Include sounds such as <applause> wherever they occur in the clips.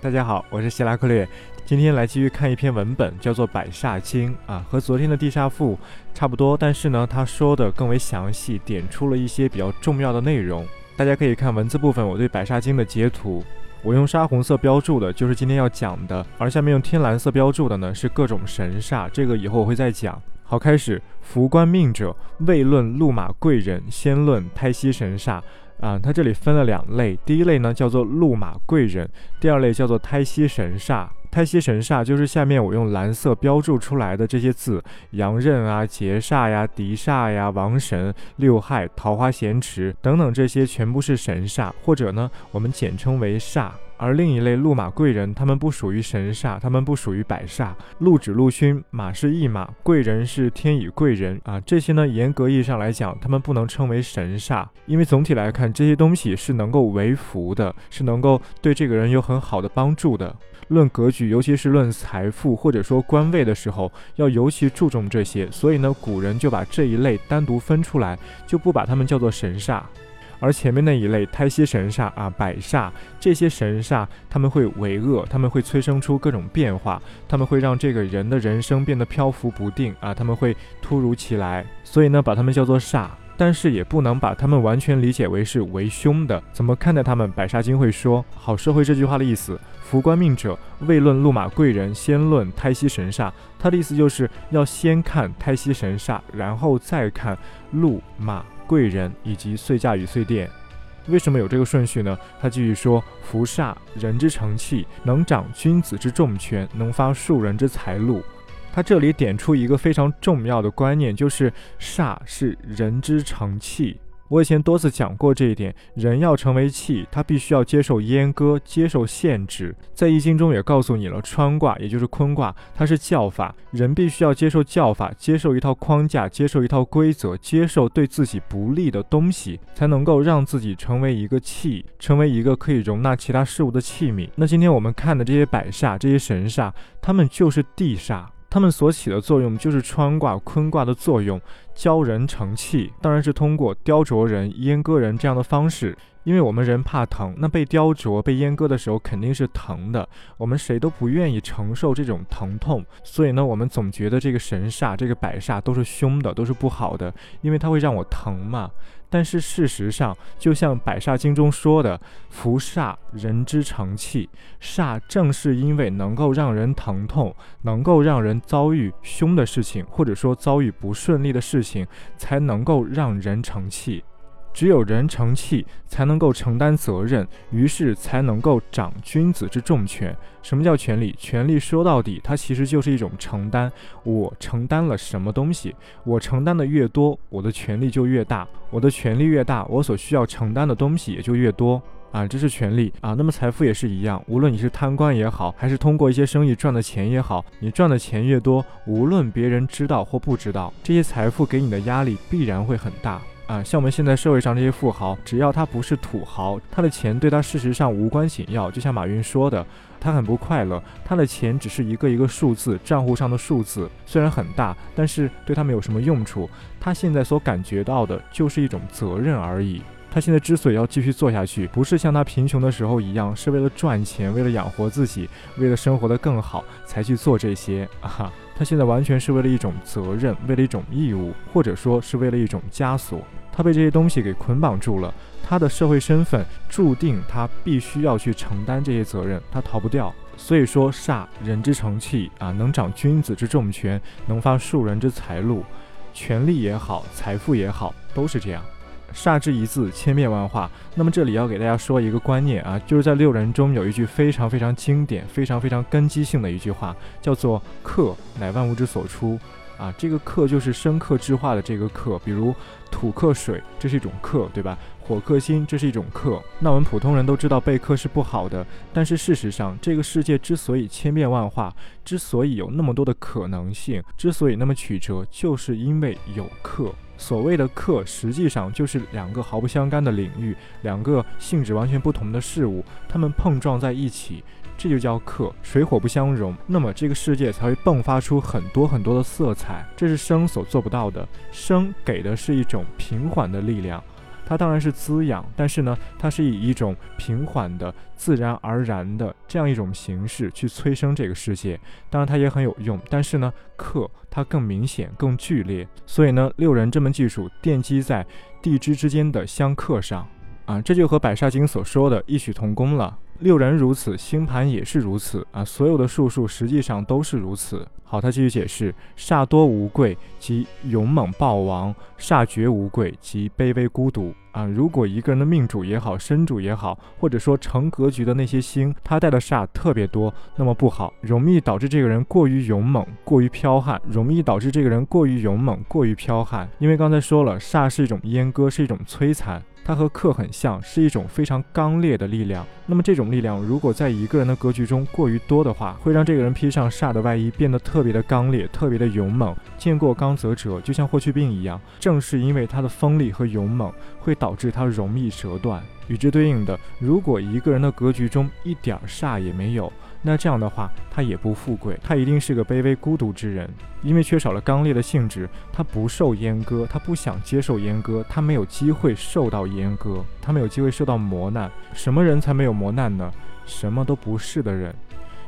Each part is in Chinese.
大家好，我是希拉克略，今天来继续看一篇文本，叫做《百煞经》啊，和昨天的《地煞赋》差不多，但是呢，他说的更为详细，点出了一些比较重要的内容。大家可以看文字部分，我对《百煞经》的截图，我用沙红色标注的就是今天要讲的，而下面用天蓝色标注的呢是各种神煞，这个以后我会再讲。好，开始，福官命者，未论禄马贵人，先论胎息神煞。啊，它这里分了两类，第一类呢叫做禄马贵人，第二类叫做胎息神煞。胎息神煞就是下面我用蓝色标注出来的这些字：阳刃啊、劫煞呀、敌煞呀、王神、六害、桃花咸池等等，这些全部是神煞，或者呢我们简称为煞。而另一类路马贵人，他们不属于神煞，他们不属于百煞。禄指禄勋，马是驿马，贵人是天乙贵人啊。这些呢，严格意义上来讲，他们不能称为神煞，因为总体来看，这些东西是能够为福的，是能够对这个人有很好的帮助的。论格局，尤其是论财富或者说官位的时候，要尤其注重这些。所以呢，古人就把这一类单独分出来，就不把他们叫做神煞。而前面那一类胎息神煞啊、百煞这些神煞，他们会为恶，他们会催生出各种变化，他们会让这个人的人生变得漂浮不定啊，他们会突如其来，所以呢，把他们叫做煞，但是也不能把他们完全理解为是为凶的。怎么看待他们？百煞经会说，好社会这句话的意思，福官命者未论禄马贵人，先论胎息神煞。他的意思就是要先看胎息神煞，然后再看禄马。贵人以及岁驾与岁殿，为什么有这个顺序呢？他继续说：福煞人之成器，能掌君子之重权，能发庶人之财路。他这里点出一个非常重要的观念，就是煞是人之成器。我以前多次讲过这一点，人要成为气，他必须要接受阉割，接受限制。在易经中也告诉你了，川卦也就是坤卦，它是教法，人必须要接受教法，接受一套框架，接受一套规则，接受对自己不利的东西，才能够让自己成为一个气，成为一个可以容纳其他事物的器皿。那今天我们看的这些百煞，这些神煞，他们就是地煞。他们所起的作用就是穿卦、坤卦的作用，教人成器，当然是通过雕琢人、阉割人这样的方式。因为我们人怕疼，那被雕琢、被阉割的时候肯定是疼的，我们谁都不愿意承受这种疼痛，所以呢，我们总觉得这个神煞、这个百煞都是凶的，都是不好的，因为它会让我疼嘛。但是事实上，就像《百煞经》中说的，“福煞人之成器”，煞正是因为能够让人疼痛，能够让人遭遇凶的事情，或者说遭遇不顺利的事情，才能够让人成器。只有人成器，才能够承担责任，于是才能够掌君子之重权。什么叫权力？权力说到底，它其实就是一种承担。我承担了什么东西？我承担的越多，我的权力就越大。我的权力越大，我所需要承担的东西也就越多。啊，这是权力啊。那么财富也是一样，无论你是贪官也好，还是通过一些生意赚的钱也好，你赚的钱越多，无论别人知道或不知道，这些财富给你的压力必然会很大。啊，像我们现在社会上这些富豪，只要他不是土豪，他的钱对他事实上无关紧要。就像马云说的，他很不快乐，他的钱只是一个一个数字，账户上的数字虽然很大，但是对他没有什么用处。他现在所感觉到的就是一种责任而已。他现在之所以要继续做下去，不是像他贫穷的时候一样，是为了赚钱，为了养活自己，为了生活的更好才去做这些啊。他现在完全是为了一种责任，为了一种义务，或者说是为了一种枷锁。他被这些东西给捆绑住了，他的社会身份注定他必须要去承担这些责任，他逃不掉。所以说，煞人之成器啊，能掌君子之重权，能发庶人之财路，权力也好，财富也好，都是这样。煞之一字，千变万化。那么这里要给大家说一个观念啊，就是在六人中有一句非常非常经典、非常非常根基性的一句话，叫做“克乃万物之所出”。啊，这个克就是生克制化的这个克，比如土克水，这是一种克，对吧？火克星，这是一种克。那我们普通人都知道被克是不好的，但是事实上，这个世界之所以千变万化，之所以有那么多的可能性，之所以那么曲折，就是因为有克。所谓的克，实际上就是两个毫不相干的领域，两个性质完全不同的事物，它们碰撞在一起。这就叫克，水火不相容，那么这个世界才会迸发出很多很多的色彩，这是生所做不到的。生给的是一种平缓的力量，它当然是滋养，但是呢，它是以一种平缓的、自然而然的这样一种形式去催生这个世界。当然，它也很有用，但是呢，克它更明显、更剧烈。所以呢，六人这门技术奠基在地支之间的相克上，啊，这就和百煞经所说的异曲同工了。六人如此，星盘也是如此啊！所有的术数实际上都是如此。好，他继续解释：煞多无贵，即勇猛暴亡；煞绝无贵，即卑微孤独。啊，如果一个人的命主也好，身主也好，或者说成格局的那些星，他带的煞特别多，那么不好，容易导致这个人过于勇猛、过于剽悍，容易导致这个人过于勇猛、过于剽悍。因为刚才说了，煞是一种阉割，是一种摧残。它和克很像，是一种非常刚烈的力量。那么这种力量，如果在一个人的格局中过于多的话，会让这个人披上煞的外衣，变得特别的刚烈，特别的勇猛。见过刚则折，就像霍去病一样。正是因为他的锋利和勇猛，会导致他容易折断。与之对应的，如果一个人的格局中一点煞也没有，那这样的话，他也不富贵，他一定是个卑微孤独之人，因为缺少了刚烈的性质，他不受阉割，他不想接受阉割，他没有机会受到阉割，他没有机会受到磨难。什么人才没有磨难呢？什么都不是的人，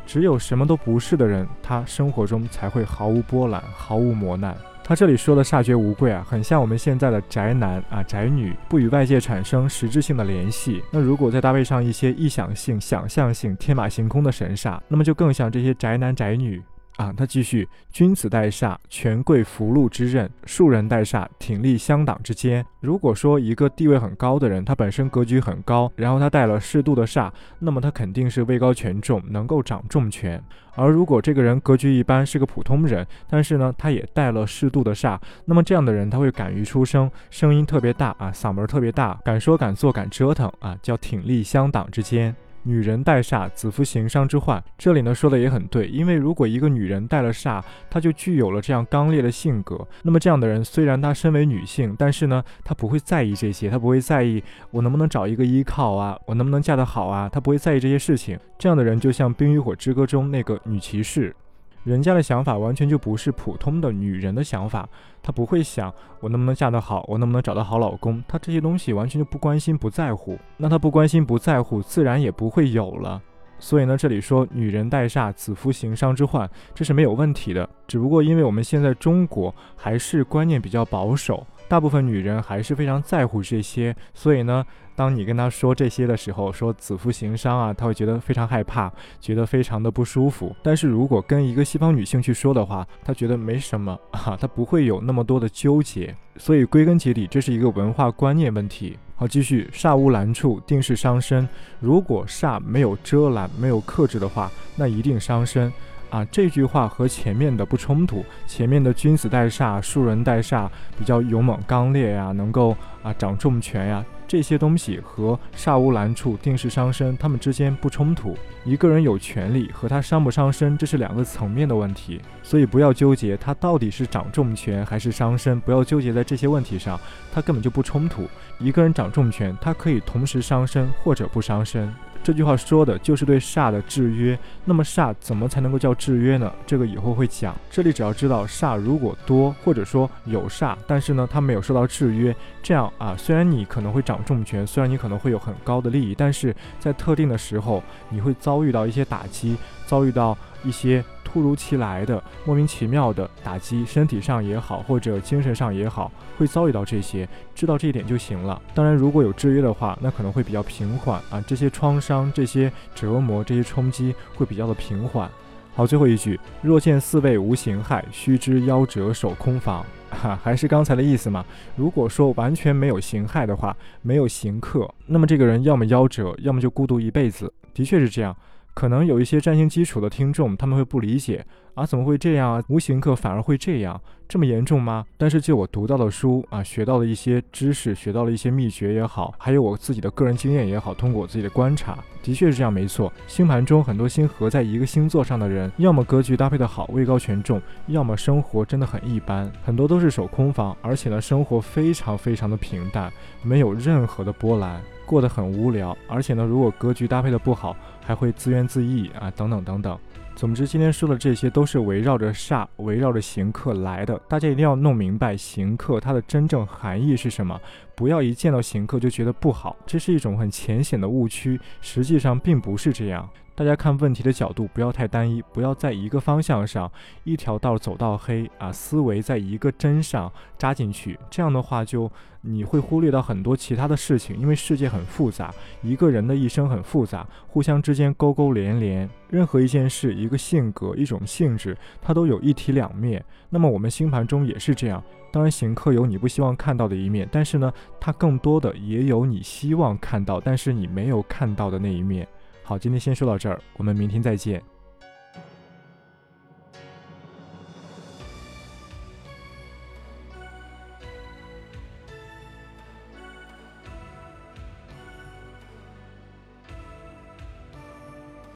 只有什么都不是的人，他生活中才会毫无波澜，毫无磨难。他这里说的煞绝无贵啊，很像我们现在的宅男啊、宅女，不与外界产生实质性的联系。那如果再搭配上一些臆想性、想象性、天马行空的神煞，那么就更像这些宅男宅女。啊，他继续，君子带煞，权贵福禄之刃；庶人带煞，挺立乡党之间。如果说一个地位很高的人，他本身格局很高，然后他带了适度的煞，那么他肯定是位高权重，能够掌重权。而如果这个人格局一般，是个普通人，但是呢，他也带了适度的煞，那么这样的人他会敢于出声，声音特别大啊，嗓门特别大，敢说敢做敢折腾啊，叫挺立乡党之间。女人带煞，子夫行商之患。这里呢说的也很对，因为如果一个女人带了煞，她就具有了这样刚烈的性格。那么这样的人虽然她身为女性，但是呢，她不会在意这些，她不会在意我能不能找一个依靠啊，我能不能嫁得好啊，她不会在意这些事情。这样的人就像《冰与火之歌》中那个女骑士。人家的想法完全就不是普通的女人的想法，她不会想我能不能嫁得好，我能不能找到好老公，她这些东西完全就不关心不在乎。那她不关心不在乎，自然也不会有了。所以呢，这里说女人带煞，子夫行伤之患，这是没有问题的。只不过因为我们现在中国还是观念比较保守，大部分女人还是非常在乎这些，所以呢。当你跟她说这些的时候，说子夫行商啊，她会觉得非常害怕，觉得非常的不舒服。但是如果跟一个西方女性去说的话，她觉得没什么 <laughs> 啊，她不会有那么多的纠结。所以归根结底，这是一个文化观念问题。好，继续，煞无拦处，定是伤身。如果煞没有遮拦，没有克制的话，那一定伤身。啊，这句话和前面的不冲突。前面的君子带煞，庶人带煞，比较勇猛刚烈呀，能够啊掌重权呀，这些东西和煞无拦处，定是伤身，他们之间不冲突。一个人有权利和他伤不伤身，这是两个层面的问题，所以不要纠结他到底是掌重权还是伤身，不要纠结在这些问题上，他根本就不冲突。一个人掌重权，他可以同时伤身或者不伤身。这句话说的就是对煞的制约。那么煞怎么才能够叫制约呢？这个以后会讲。这里只要知道煞如果多，或者说有煞，但是呢它没有受到制约，这样啊，虽然你可能会掌重权，虽然你可能会有很高的利益，但是在特定的时候你会遭遇到一些打击，遭遇到一些。突如其来的、莫名其妙的打击，身体上也好，或者精神上也好，会遭遇到这些，知道这一点就行了。当然，如果有制约的话，那可能会比较平缓啊。这些创伤、这些折磨、这些冲击会比较的平缓。好，最后一句：若见四位无形害，须知夭折守空房。哈，<laughs> 还是刚才的意思嘛。如果说完全没有形害的话，没有刑克，那么这个人要么夭折，要么就孤独一辈子。的确是这样。可能有一些占星基础的听众，他们会不理解啊，怎么会这样啊？无形课反而会这样，这么严重吗？但是就我读到的书啊，学到的一些知识，学到了一些秘诀也好，还有我自己的个人经验也好，通过我自己的观察，的确是这样，没错。星盘中很多星合在一个星座上的人，要么格局搭配的好，位高权重，要么生活真的很一般，很多都是守空房，而且呢，生活非常非常的平淡，没有任何的波澜。过得很无聊，而且呢，如果格局搭配的不好，还会自怨自艾啊，等等等等。总之，今天说的这些都是围绕着煞、围绕着行客来的。大家一定要弄明白行客它的真正含义是什么，不要一见到行客就觉得不好，这是一种很浅显的误区。实际上并不是这样。大家看问题的角度不要太单一，不要在一个方向上一条道走到黑啊，思维在一个针上扎进去，这样的话就你会忽略到很多其他的事情，因为世界很复杂，一个人的一生很复杂，互相之间勾勾连连，任何一件事、一个性格、一种性质，它都有一体两面。那么我们星盘中也是这样，当然行客有你不希望看到的一面，但是呢，它更多的也有你希望看到，但是你没有看到的那一面。好，今天先说到这儿，我们明天再见。